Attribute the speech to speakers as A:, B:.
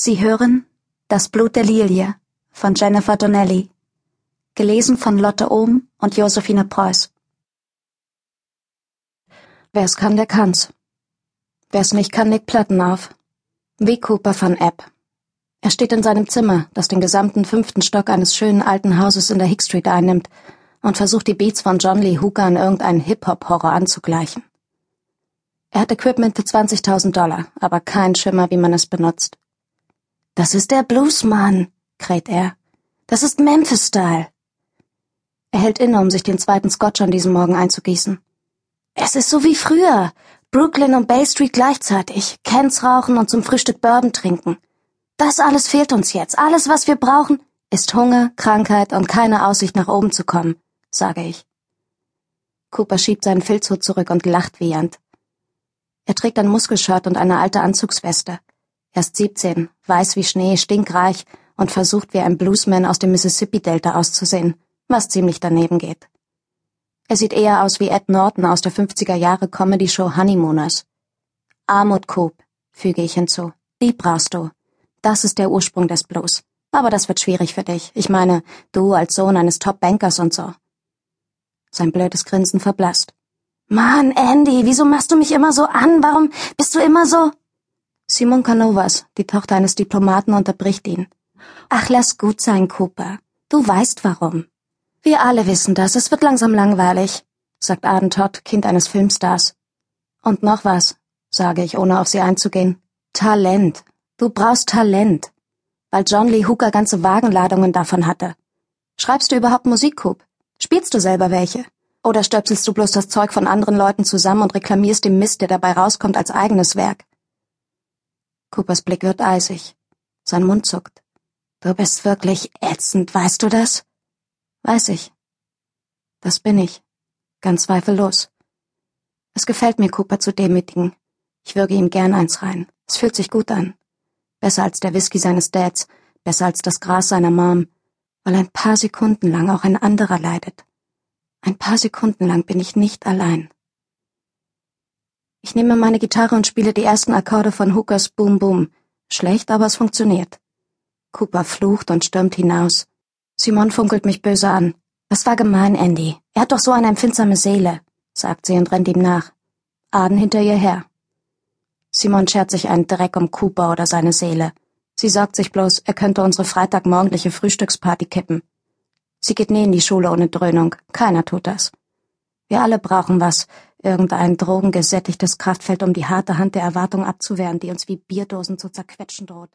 A: Sie hören Das Blut der Lilie von Jennifer Donnelly, gelesen von Lotte Ohm und Josephine Preuß.
B: Wer's kann, der kann's. Wer's nicht kann, legt Platten auf. Wie Cooper van Epp. Er steht in seinem Zimmer, das den gesamten fünften Stock eines schönen alten Hauses in der Hick Street einnimmt, und versucht die Beats von John Lee Hooker an irgendeinen Hip-Hop-Horror anzugleichen. Er hat Equipment für 20.000 Dollar, aber kein Schimmer, wie man es benutzt. Das ist der Bluesmann, kräht er. Das ist Memphis-Style. Er hält inne, um sich den zweiten Scotch an diesem Morgen einzugießen. Es ist so wie früher. Brooklyn und Bay Street gleichzeitig. Cans rauchen und zum Frühstück Bourbon trinken. Das alles fehlt uns jetzt. Alles, was wir brauchen, ist Hunger, Krankheit und keine Aussicht nach oben zu kommen, sage ich. Cooper schiebt seinen Filzhut zurück und lacht wiehernd. Er trägt ein Muskelshirt und eine alte Anzugsweste. Er ist 17, weiß wie Schnee, stinkreich und versucht wie ein Bluesman aus dem Mississippi-Delta auszusehen, was ziemlich daneben geht. Er sieht eher aus wie Ed Norton aus der 50er Jahre Comedy-Show Honeymooners. Armut Coop, füge ich hinzu. Die brauchst du. Das ist der Ursprung des Blues. Aber das wird schwierig für dich. Ich meine, du als Sohn eines Top-Bankers und so. Sein blödes Grinsen verblasst. Mann, Andy, wieso machst du mich immer so an? Warum bist du immer so? Simon Canovas, die Tochter eines Diplomaten, unterbricht ihn. Ach, lass gut sein, Cooper. Du weißt warum. Wir alle wissen das. Es wird langsam langweilig, sagt Arden Todd, Kind eines Filmstars. Und noch was, sage ich, ohne auf sie einzugehen. Talent. Du brauchst Talent. Weil John Lee Hooker ganze Wagenladungen davon hatte. Schreibst du überhaupt Musik, Coop? Spielst du selber welche? Oder stöpselst du bloß das Zeug von anderen Leuten zusammen und reklamierst den Mist, der dabei rauskommt, als eigenes Werk? Coopers Blick wird eisig. Sein Mund zuckt. Du bist wirklich ätzend, weißt du das? Weiß ich. Das bin ich. Ganz zweifellos. Es gefällt mir, Cooper zu demütigen. Ich würge ihm gern eins rein. Es fühlt sich gut an. Besser als der Whisky seines Dads, besser als das Gras seiner Mom, weil ein paar Sekunden lang auch ein anderer leidet. Ein paar Sekunden lang bin ich nicht allein. Ich nehme meine Gitarre und spiele die ersten Akkorde von Hookers Boom Boom. Schlecht, aber es funktioniert. Cooper flucht und stürmt hinaus. Simon funkelt mich böse an. Das war gemein, Andy. Er hat doch so eine empfindsame Seele, sagt sie und rennt ihm nach. Aden hinter ihr her. Simon schert sich einen Dreck um Cooper oder seine Seele. Sie sagt sich bloß, er könnte unsere freitagmorgendliche Frühstücksparty kippen. Sie geht nie in die Schule ohne Dröhnung. Keiner tut das. Wir alle brauchen was, irgendein drogengesättigtes Kraftfeld, um die harte Hand der Erwartung abzuwehren, die uns wie Bierdosen zu zerquetschen droht.